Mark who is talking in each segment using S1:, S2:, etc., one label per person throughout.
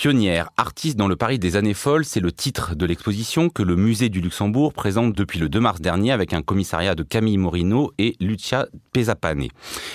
S1: Pionnière, artiste dans le Paris des années folles, c'est le titre de l'exposition que le musée du Luxembourg présente depuis le 2 mars dernier avec un commissariat de Camille Morino et Lucia Pesapane.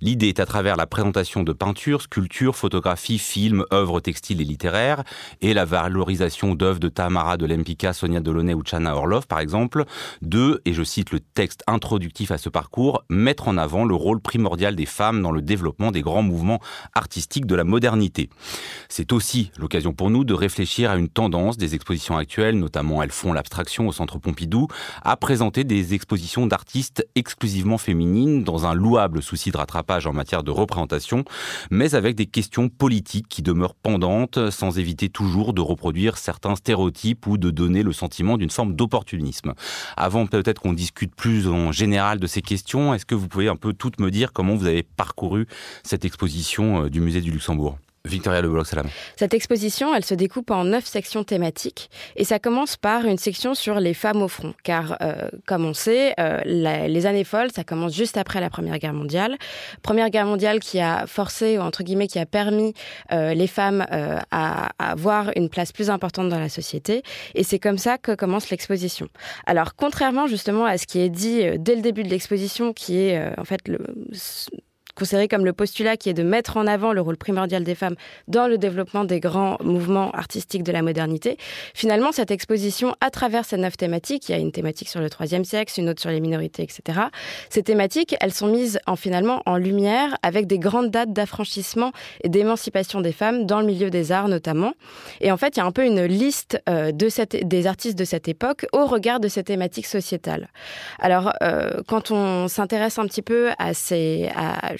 S1: L'idée est à travers la présentation de peintures, sculptures, photographies, films, œuvres textiles et littéraires et la valorisation d'œuvres de Tamara de Lempicka, Sonia Delaunay ou Chana Orlov par exemple, de, et je cite le texte introductif à ce parcours, mettre en avant le rôle primordial des femmes dans le développement des grands mouvements artistiques de la modernité. C'est aussi l'occasion pour nous de réfléchir à une tendance des expositions actuelles, notamment Elles font l'abstraction au Centre Pompidou, à présenter des expositions d'artistes exclusivement féminines dans un louable souci de rattrapage en matière de représentation, mais avec des questions politiques qui demeurent pendantes, sans éviter toujours de reproduire certains stéréotypes ou de donner le sentiment d'une forme d'opportunisme. Avant peut-être qu'on discute plus en général de ces questions, est-ce que vous pouvez un peu toutes me dire comment vous avez parcouru cette exposition euh, du musée du Luxembourg? Victoria Le Salam.
S2: Cette exposition, elle se découpe en neuf sections thématiques et ça commence par une section sur les femmes au front, car euh, comme on sait, euh, les années folles, ça commence juste après la Première Guerre mondiale. Première Guerre mondiale qui a forcé, ou entre guillemets, qui a permis euh, les femmes à, à, avoir une place plus importante dans la société et c'est comme ça que commence l'exposition. Alors contrairement justement à ce qui est dit dès le début de l'exposition, qui est en fait le considéré comme le postulat qui est de mettre en avant le rôle primordial des femmes dans le développement des grands mouvements artistiques de la modernité. Finalement, cette exposition, à travers ces neuf thématiques, il y a une thématique sur le troisième sexe, une autre sur les minorités, etc. Ces thématiques, elles sont mises en finalement en lumière avec des grandes dates d'affranchissement et d'émancipation des femmes dans le milieu des arts notamment. Et en fait, il y a un peu une liste euh, des artistes de cette époque au regard de ces thématiques sociétales. Alors, euh, quand on s'intéresse un petit peu à ces,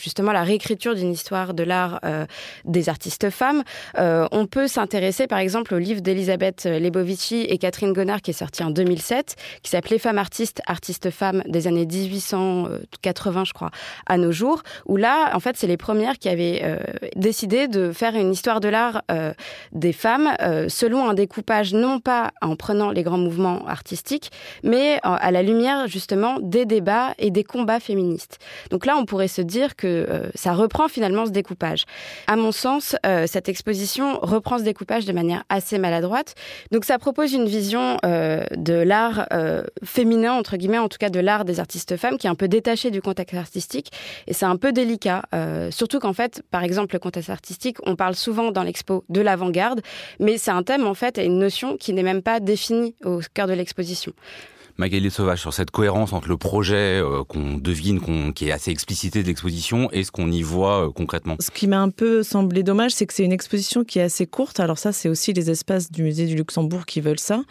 S2: justement la réécriture d'une histoire de l'art euh, des artistes femmes. Euh, on peut s'intéresser par exemple au livre d'Elisabeth Lebovici et Catherine Gonard qui est sorti en 2007, qui s'appelait Femmes artistes, artistes femmes des années 1880 je crois à nos jours, où là en fait c'est les premières qui avaient euh, décidé de faire une histoire de l'art des femmes selon un découpage non pas en prenant les grands mouvements artistiques, mais à la lumière justement des débats et des combats féministes. Donc là on pourrait se dire que euh, ça reprend finalement ce découpage. À mon sens, euh, cette exposition reprend ce découpage de manière assez maladroite. Donc ça propose une vision euh, de l'art féminin, entre guillemets, en tout cas de l'art des artistes femmes, qui est un peu détaché du contexte artistique. Et c'est un peu délicat, surtout qu'en fait, par exemple, le contexte artistique, on parle souvent dans l'expo de l'avant-garde, mais c'est un thème en fait et une notion qui n'est même pas définie au cœur de l'exposition.
S1: Magali Sauvage, sur cette cohérence entre le projet euh, qu'on devine, qui est assez explicité de l'exposition, et ce qu'on y voit euh, concrètement.
S3: Ce qui m'a un peu semblé dommage, c'est que c'est une exposition qui est assez courte. Alors ça, c'est aussi les espaces du musée du Luxembourg qui veulent ça.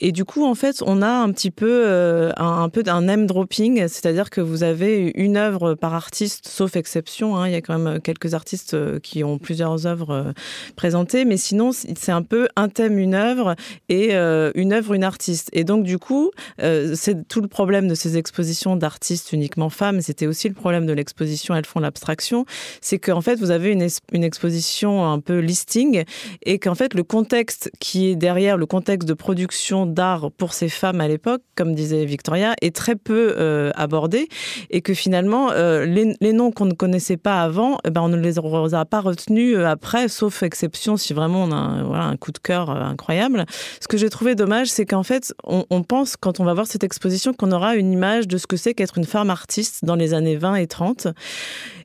S3: Et du coup, en fait, on a un petit peu euh, un, peu d'un name dropping, c'est-à-dire que vous avez une œuvre par artiste, sauf exception. Hein. Il y a quand même quelques artistes qui ont plusieurs œuvres présentées, mais sinon, c'est un peu un thème, une œuvre, et une œuvre, une artiste. Et donc, du coup, euh, c'est tout le problème de ces expositions d'artistes uniquement femmes. C'était aussi le problème de l'exposition Elles font l'abstraction. C'est qu'en fait, vous avez une, exposition un peu listing et qu'en fait, le contexte qui est derrière, le contexte de production d'art pour ces femmes à l'époque, comme disait Victoria, est très peu euh, abordé et que finalement, euh, les, noms qu'on ne connaissait pas avant, eh ben, on ne les aura pas retenus après, sauf exception si vraiment on a un coup de cœur incroyable. Ce que j'ai trouvé dommage, c'est qu'en fait, on, on pense, quand on va voir cette exposition qu'on aura une image de ce que c'est qu'être une femme artiste dans les années 20 et 30.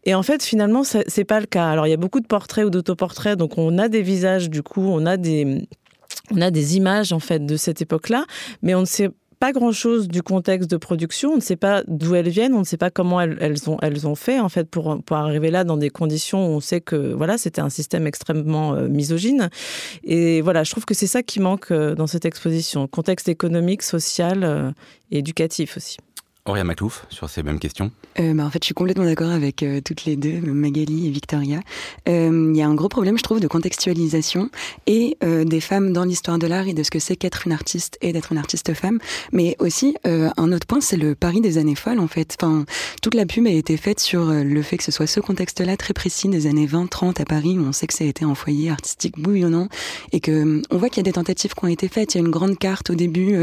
S3: Et en fait, finalement, c'est pas le cas. Alors, il y a beaucoup de portraits ou d'autoportraits, donc on a des visages, du coup, on a des on a des images en fait de cette époque-là, mais on ne sait pas grand-chose du contexte de production. On ne sait pas d'où elles viennent, on ne sait pas comment elles, ont, fait en fait pour, pour arriver là dans des conditions où on sait que voilà c'était un système extrêmement euh, misogyne. Et voilà, je trouve que c'est ça qui manque euh, dans cette exposition, contexte économique, social euh, et éducatif aussi.
S1: Auréa Maclouf, sur ces mêmes questions
S4: euh, bah, En fait, je suis complètement d'accord avec euh, toutes les deux, Magali et Victoria. Euh, il y a un gros problème, je trouve, de contextualisation et euh, des femmes dans l'histoire de l'art et de ce que c'est qu'être une artiste et d'être une artiste femme. Mais aussi, euh, un autre point, c'est le pari des années folles, en fait. Enfin, toute la pub a été faite sur le fait que ce soit ce contexte-là très précis des années 20-30 à Paris, où on sait que ça a été un foyer artistique bouillonnant et que on voit qu'il y a des tentatives qui ont été faites. Il y a une grande carte au début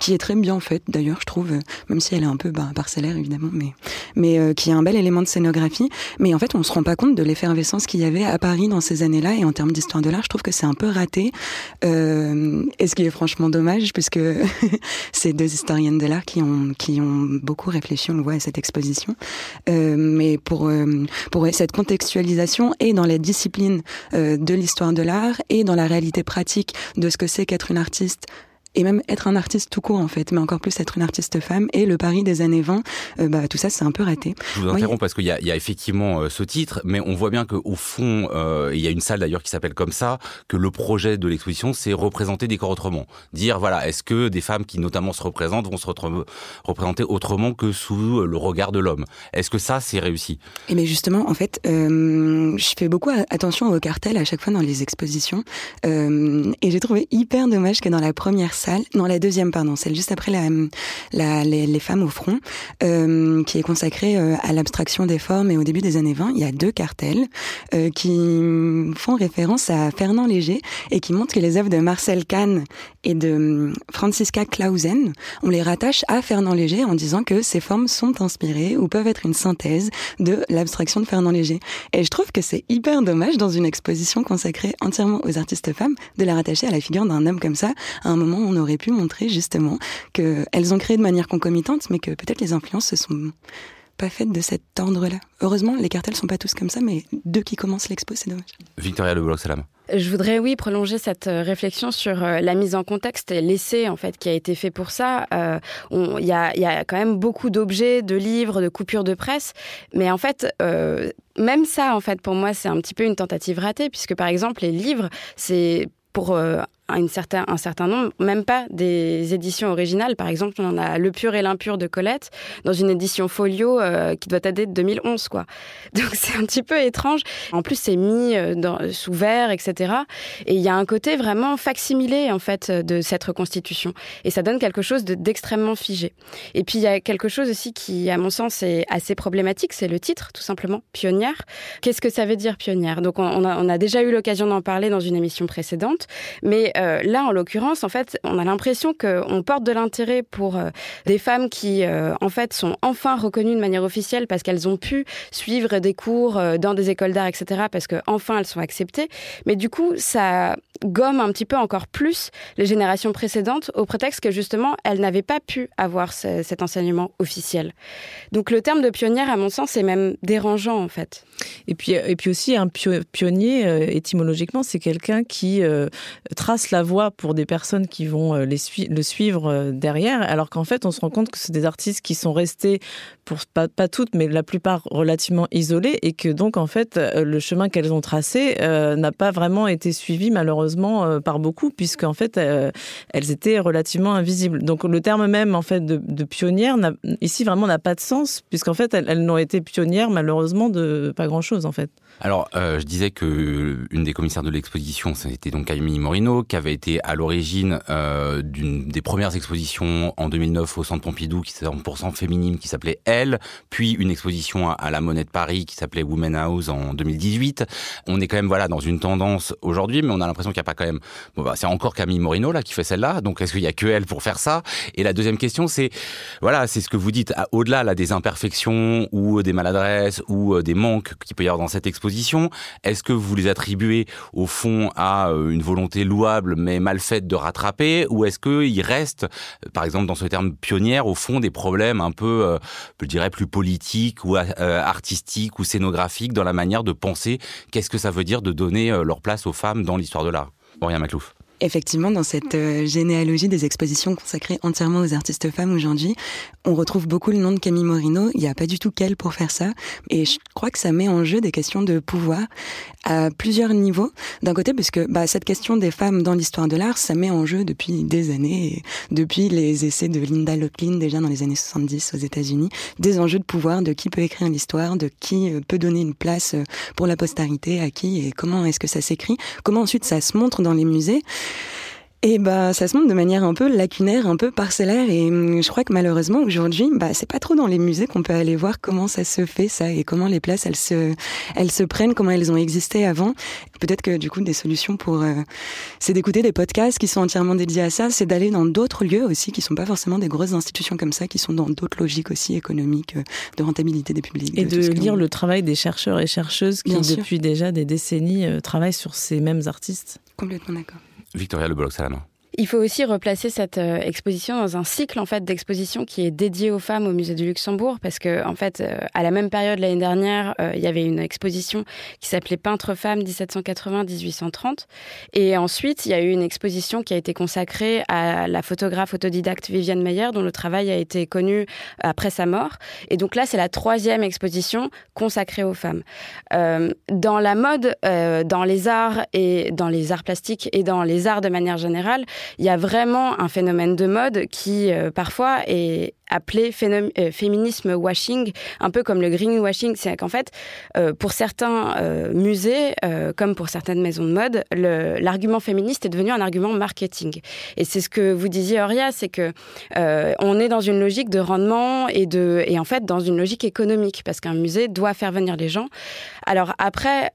S4: qui est très bien faite, d'ailleurs, je trouve, même si elle est un peu bah, parcellaire évidemment, mais mais qui est un bel élément de scénographie. Mais en fait, on se rend pas compte de l'effervescence qu'il y avait à Paris dans ces années-là. Et en termes d'histoire de l'art, je trouve que c'est un peu raté. et ce qui est franchement dommage, puisque c'est deux historiennes de l'art qui ont qui ont beaucoup réfléchi, on le voit à cette exposition. mais pour pour cette contextualisation et dans les disciplines de l'histoire de l'art et dans la réalité pratique de ce que c'est qu'être une artiste et même être un artiste tout court en fait, mais encore plus être une artiste femme. Et le Paris des années 20, euh, bah, tout ça c'est un peu raté.
S1: Je vous interromps parce qu'il y, y, a effectivement euh, ce titre, mais on voit bien qu'au fond, euh, il y a une salle d'ailleurs qui s'appelle comme ça, que le projet de l'exposition c'est représenter des corps autrement. Dire voilà, est-ce que des femmes qui notamment se représentent vont se représenter autrement que sous le regard de l'homme? Est-ce que ça c'est réussi?
S4: Et mais justement, en fait, je fais beaucoup attention au cartel à chaque fois dans les expositions, et j'ai trouvé hyper dommage que dans la première non la deuxième pardon, celle juste après la, la les, femmes au front, euh, qui est consacrée euh, à l'abstraction des formes. Et au début des années 20, il y a deux cartels euh, qui font référence à Fernand Léger et qui montrent que les œuvres de Marcel Kahn et de Franziska Clausen, on les rattache à Fernand Léger en disant que ces formes sont inspirées ou peuvent être une synthèse de l'abstraction de Fernand Léger. Et je trouve que c'est hyper dommage dans une exposition consacrée entièrement aux artistes femmes de la rattacher à la figure d'un homme comme ça, à un moment où on aurait pu montrer justement qu'elles ont créé de manière concomitante, mais que peut-être les influences se sont pas faites de cet ordre-là. Heureusement, les cartels sont pas tous comme ça, mais deux qui commencent l'expo, c'est dommage.
S1: Victoria Le Salam.
S2: Je voudrais, oui, prolonger cette euh, réflexion sur euh, la mise en contexte et l'essai, en fait, qui a été fait pour ça. Euh, il y, a, y, a, quand même beaucoup d'objets, de livres, de coupures de presse. Mais en fait, même ça, en fait, pour moi, c'est un petit peu une tentative ratée, puisque, par exemple, les livres, c'est pour un certain, un certain nombre, même pas des éditions originales. Par exemple, on a Le Pur et l'Impur de Colette, dans une édition folio euh, qui doit dater de 2011. Quoi. Donc c'est un petit peu étrange. En plus, c'est mis euh, sous verre, etc. Et il y a un côté vraiment facsimilé, en fait, de cette reconstitution. Et ça donne quelque chose d'extrêmement figé. Et puis, il y a quelque chose aussi qui, à mon sens, est assez problématique, c'est le titre, tout simplement, Pionnière. Qu'est-ce que ça veut dire, Pionnière? Donc, on a, on a déjà eu l'occasion d'en parler dans une émission précédente, mais euh, là, en l'occurrence, en fait, on a l'impression qu'on porte de l'intérêt pour euh, des femmes qui, euh, en fait, sont enfin reconnues de manière officielle parce qu'elles ont pu suivre des cours dans des écoles d'art, etc., parce qu'enfin elles sont acceptées. Mais du coup, ça gomme un petit peu encore plus les générations précédentes au prétexte que justement, elles n'avaient pas pu avoir cet enseignement officiel. Donc le terme de pionnière, à mon sens, est même dérangeant en fait.
S3: Et puis, et puis aussi, un pionnier, étymologiquement, c'est quelqu'un qui trace la voie pour des personnes qui vont euh, les le suivre euh, derrière, alors qu'en fait, on se rend compte que c'est des artistes qui sont restés, pour pas, toutes, mais la plupart relativement isolés, et que donc, en fait, euh, le chemin qu'elles ont tracé n'a pas vraiment été suivi, malheureusement, par beaucoup, puisqu'en fait, elles étaient relativement invisibles. Donc, le terme même, en fait, de, de pionnière, ici, vraiment n'a pas de sens, puisqu'en fait, elles, n'ont été pionnières, malheureusement, de pas grand-chose, en fait.
S1: Alors, je disais que une des commissaires de l'exposition, c'était donc Camille Morino, qui avait été à l'origine euh, des premières expositions en 2009 au Centre Pompidou, qui était 100% féminine, qui s'appelait Elle, puis une exposition à, la Monnaie de Paris, qui s'appelait Women House en 2018. On est quand même voilà dans une tendance aujourd'hui, mais on a l'impression qu'il n'y a pas quand même. Bah, c'est encore Camille Morino là qui fait celle-là, donc est-ce qu'il y a que elle pour faire ça? Et la deuxième question, c'est voilà, c'est ce que vous dites au-delà là des imperfections ou des maladresses ou euh, des manques qu'il peut y avoir dans cette exposition est-ce que vous les attribuez au fond à euh, une volonté louable mais mal faite de rattraper ou est-ce qu'il reste, euh, par exemple dans ce terme pionnière, au fond des problèmes un peu, euh, je dirais, plus politiques ou artistiques ou scénographiques dans la manière de penser? Qu'est-ce que ça veut dire de donner leur place aux femmes dans l'histoire de l'art? Maureen Maclouf.
S4: Effectivement, dans cette euh, généalogie des expositions consacrées entièrement aux artistes femmes aujourd'hui, on retrouve beaucoup le nom de Camille Morino. Il n'y a pas du tout qu'elle pour faire ça. Et je crois que ça met en jeu des questions de pouvoir à plusieurs niveaux. D'un côté, parce que bah, cette question des femmes dans l'histoire de l'art, ça met en jeu depuis des années, depuis les essais de Linda Locklin déjà dans les années 70 aux États-Unis, des enjeux de pouvoir, de qui peut écrire l'histoire, de qui euh, peut donner une place euh, pour la postérité, à qui et comment est-ce que ça s'écrit, comment ensuite ça se montre dans les musées. Et bah, ça se montre de manière un peu lacunaire, un peu parcellaire. Et hum, je crois que malheureusement, aujourd'hui, bah, c'est pas trop dans les musées qu'on peut aller voir comment ça se fait, ça, et comment les places, elles se, elles se prennent, comment elles ont existé avant. Peut-être que, du coup, des solutions pour, euh, c'est d'écouter des podcasts qui sont entièrement dédiés à ça, c'est d'aller dans d'autres lieux aussi, qui sont pas forcément des grosses institutions comme ça, qui sont dans d'autres logiques aussi économiques, euh, de rentabilité des publics.
S3: Et de, lire le travail des chercheurs et chercheuses qui, depuis déjà des décennies, euh, travaillent sur ces mêmes artistes.
S4: Complètement d'accord.
S1: Victoria Le Salama.
S2: Il faut aussi replacer cette euh, exposition dans un cycle en fait d'exposition qui est dédié aux femmes au musée du Luxembourg parce que en fait euh, à la même période l'année dernière euh, il y avait une exposition qui s'appelait Peintre femmes 1780-1830 et ensuite il y a eu une exposition qui a été consacrée à la photographe autodidacte Viviane Meyer dont le travail a été connu après sa mort et donc là c'est la troisième exposition consacrée aux femmes. dans la mode, dans les arts et dans les arts plastiques et dans les arts de manière générale il y a vraiment un phénomène de mode qui euh, parfois est appelé euh, féminisme washing, un peu comme le greenwashing. C'est qu'en fait, euh, pour certains musées, comme pour certaines maisons de mode, l'argument féministe est devenu un argument marketing. Et c'est ce que vous disiez, Auria, c'est que on est dans une logique de rendement et de et en fait dans une logique économique parce qu'un musée doit faire venir les gens. Alors après,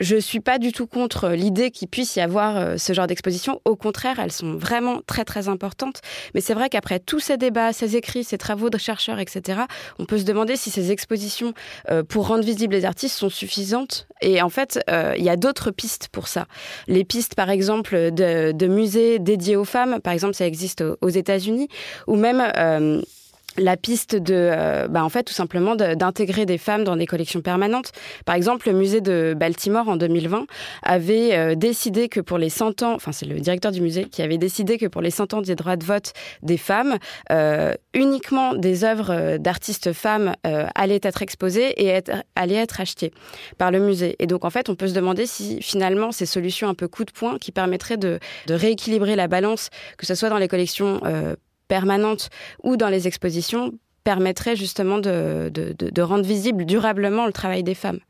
S2: je suis pas du tout contre l'idée qu'il puisse y avoir ce genre d'exposition. Au contraire, elles sont vraiment très très importantes. Mais c'est vrai qu'après tous ces débats, ces écrits, ces travaux de chercheurs, etc., on peut se demander si ces expositions euh, pour rendre visibles les artistes sont suffisantes. Et en fait, euh, il y a d'autres pistes pour ça. Les pistes, par exemple, de, musées dédiés aux femmes, par exemple, ça existe aux, États-Unis, ou même euh, la piste de, euh, bah en fait, tout simplement d'intégrer des femmes dans des collections permanentes. Par exemple, le musée de Baltimore en 2020 avait euh, décidé que pour les 100 ans, enfin c'est le directeur du musée qui avait décidé que pour les 100 ans des droits de vote des femmes, euh, uniquement des œuvres d'artistes femmes allaient être exposées et allaient être achetées par le musée. Et donc en fait, on peut se demander si finalement ces solutions un peu coup de poing qui permettraient de rééquilibrer la balance, que ce soit dans les collections permanente ou dans les expositions permettrait justement de, rendre visible durablement le travail des femmes.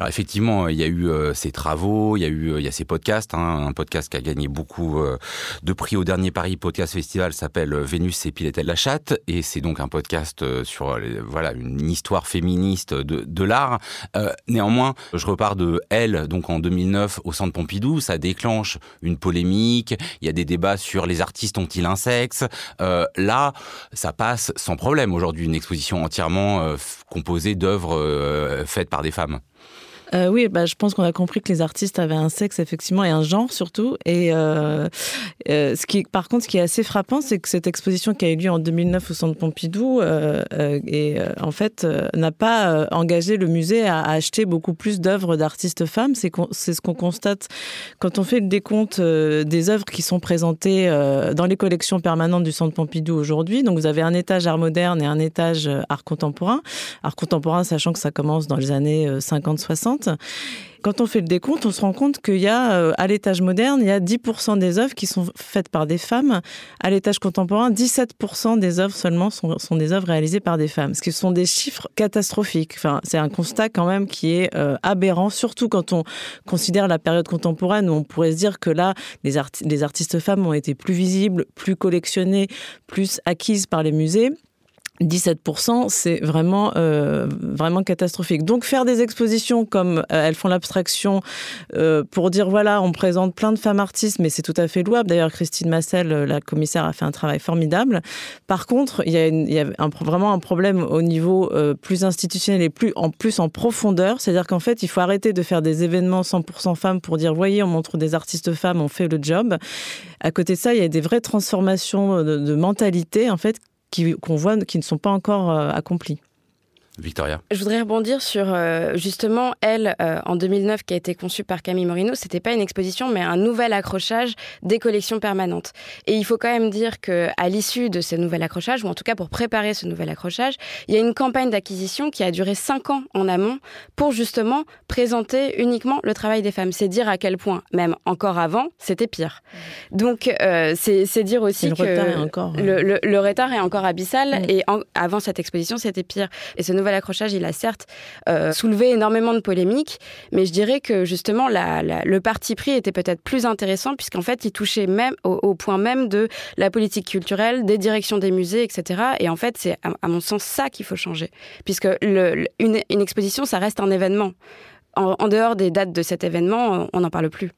S1: Alors effectivement, il y a eu euh, ces travaux, il y a eu euh, il y a ces podcasts, hein, un podcast qui a gagné beaucoup euh, de prix au dernier Paris Podcast Festival s'appelle Vénus et Piletel la chatte et c'est donc un podcast sur voilà une histoire féministe de, de l'art. néanmoins, je repars de Elle donc en 2009 au Centre Pompidou, ça déclenche une polémique, il y a des débats sur les artistes ont-ils un sexe. là, ça passe sans problème aujourd'hui une exposition entièrement composée d'œuvres faites par des femmes.
S3: Euh, oui, bah, je pense qu'on a compris que les artistes avaient un sexe effectivement et un genre surtout. Et euh, euh, ce qui, par contre, ce qui est assez frappant, c'est que cette exposition qui a eu lieu en 2009 au Centre Pompidou, et en fait, n'a pas engagé le musée à, acheter beaucoup plus d'œuvres d'artistes femmes. C'est ce qu'on constate quand on fait le décompte des œuvres qui sont présentées dans les collections permanentes du Centre Pompidou aujourd'hui. Donc, vous avez un étage art moderne et un étage art contemporain. Art contemporain, sachant que ça commence dans les années 50-60. Quand on fait le décompte, on se rend compte qu'il y a, euh, à l'étage moderne, il y a 10% des œuvres qui sont faites par des femmes. À l'étage contemporain, 17% des œuvres seulement sont, des œuvres réalisées par des femmes. Ce qui sont des chiffres catastrophiques. Enfin, c'est un constat quand même qui est euh, aberrant, surtout quand on considère la période contemporaine où on pourrait se dire que là, les, les artistes femmes ont été plus visibles, plus collectionnées, plus acquises par les musées. 17%, c'est vraiment euh, vraiment catastrophique. Donc faire des expositions comme euh, elles font l'abstraction euh, pour dire voilà, on présente plein de femmes artistes, mais c'est tout à fait louable. D'ailleurs, Christine Massel, la commissaire, a fait un travail formidable. Par contre, il y a, un, vraiment un problème au niveau plus institutionnel et plus en plus en profondeur, c'est-à-dire qu'en fait, il faut arrêter de faire des événements 100% femmes pour dire voyez, on montre des artistes femmes, on fait le job. À côté de ça, il y a des vraies transformations de, de mentalité en fait qu'on voit qui ne sont pas encore euh, accomplis.
S1: Victoria.
S2: Je voudrais rebondir sur euh, justement elle euh, en 2009 qui a été conçue par Camille Morino. C'était pas une exposition, mais un nouvel accrochage des collections permanentes. Et il faut quand même dire que à l'issue de ce nouvel accrochage, ou en tout cas pour préparer ce nouvel accrochage, il y a une campagne d'acquisition qui a duré cinq ans en amont pour justement présenter uniquement le travail des femmes. C'est dire à quel point, même encore avant, c'était pire. Donc euh, c'est dire aussi
S3: le
S2: que
S3: retard est encore,
S2: le, retard est encore abyssal. Mm. Et avant cette exposition, c'était pire. Et ce nouvel nouvel accrochage, il a certes euh, soulevé énormément de polémiques, mais je dirais que justement le parti pris était peut-être plus intéressant puisqu'en fait il touchait même au, point même de la politique culturelle, des directions des musées, etc. Et en fait c'est à, mon sens ça qu'il faut changer, puisque une, exposition ça reste un événement. en dehors des dates de cet événement, on n'en parle plus.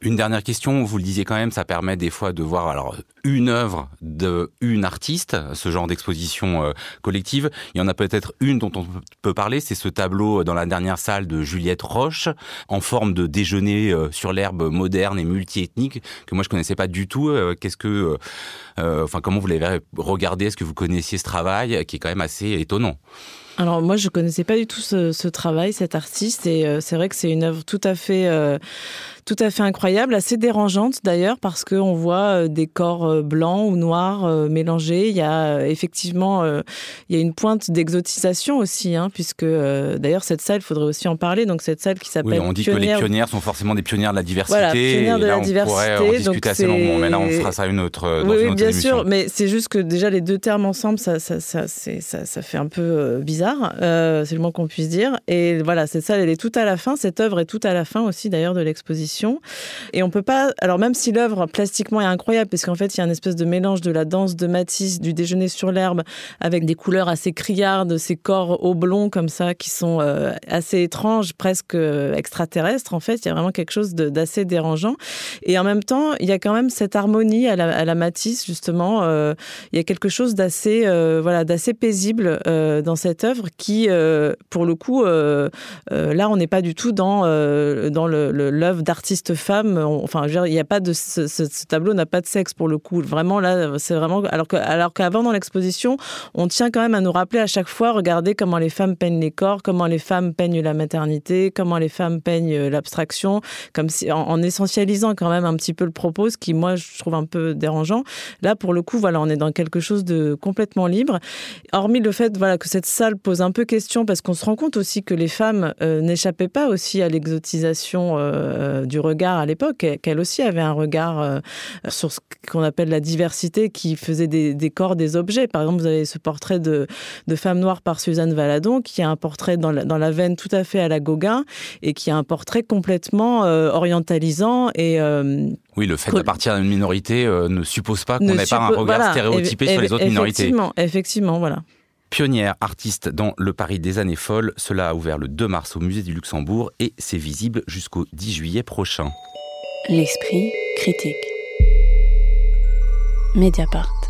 S1: Une dernière question, vous le disiez quand même, ça permet des fois de voir alors une œuvre de une artiste, ce genre d'exposition euh, collective. Il y en a peut-être une dont on peut parler, c'est ce tableau dans la dernière salle de Juliette Roche, en forme de déjeuner euh, sur l'herbe moderne et multiethnique que moi je connaissais pas du tout. Euh, qu'est-ce que, enfin comment vous l'avez regardé? Est-ce que vous connaissiez ce travail qui est quand même assez étonnant?
S3: Alors moi je connaissais pas du tout ce, travail, cet artiste, et c'est vrai que c'est une œuvre tout à fait tout à fait incroyable, assez dérangeante d'ailleurs parce qu'on voit euh, des corps euh, blancs ou noirs euh, mélangés. Il y a effectivement il y a une pointe d'exotisation aussi, hein, puisque d'ailleurs cette salle, il faudrait aussi en parler. Donc cette salle qui s'appelle. Oui,
S1: on dit que les pionnières sont forcément des pionnières de la diversité. Voilà,
S3: pionnières de la on diversité.
S1: Pourrait en discuter assez longuement, mais là on fera ça une autre. Dans
S3: oui,
S1: une autre
S3: bien sûr, mais c'est juste que déjà les deux termes ensemble, ça, ça, ça, ça, ça fait un peu bizarre, c'est le moins qu'on puisse dire. Et voilà, cette salle, elle est tout à la fin. Cette œuvre est tout à la fin aussi d'ailleurs de l'exposition. Et on peut pas. Alors, même si l'œuvre plastiquement est incroyable, parce qu'en fait, il y a une espèce de mélange de la danse de Matisse, du déjeuner sur l'herbe, avec des couleurs assez criardes, ces corps oblongs comme ça, qui sont euh, assez étranges, presque euh, extraterrestres. En fait, il y a vraiment quelque chose d'assez dérangeant. Et en même temps, il y a quand même cette harmonie à la, Matisse, justement. Euh, il y a quelque chose d'assez voilà, d'assez paisible dans cette œuvre qui, pour le coup, là, on n'est pas du tout dans, dans l'œuvre d'artiste femme. enfin, il n'y a pas de ce, tableau n'a pas de sexe pour le coup. Vraiment là, c'est vraiment alors que alors qu'avant dans l'exposition, on tient quand même à nous rappeler à chaque fois, regardez comment les femmes peignent les corps, comment les femmes peignent la maternité, comment les femmes peignent l'abstraction, comme si en, essentialisant quand même un petit peu le propos, ce qui moi je trouve un peu dérangeant. Là, pour le coup, voilà, on est dans quelque chose de complètement libre. Hormis le fait, voilà, que cette salle pose un peu question parce qu'on se rend compte aussi que les femmes euh, n'échappaient pas aussi à l'exotisation euh, du regard à l'époque, qu'elle aussi avait un regard euh, sur ce qu'on appelle la diversité, qui faisait des, corps des objets. Par exemple, vous avez ce portrait de, de femme noire par Suzanne Valadon, qui a un portrait dans la, dans la veine tout à fait à la Gauguin, et qui a un portrait complètement euh, orientalisant et...
S1: Euh, oui, le fait d'appartenir à une minorité ne suppose pas qu'on n'ait pas un regard stéréotypé sur les autres minorités.
S3: Effectivement, voilà.
S1: Pionnière artiste dans le Paris des années folles, cela a ouvert le 2 mars au musée du Luxembourg et c'est visible jusqu'au 10 juillet prochain.
S5: L'esprit critique. Mediapart.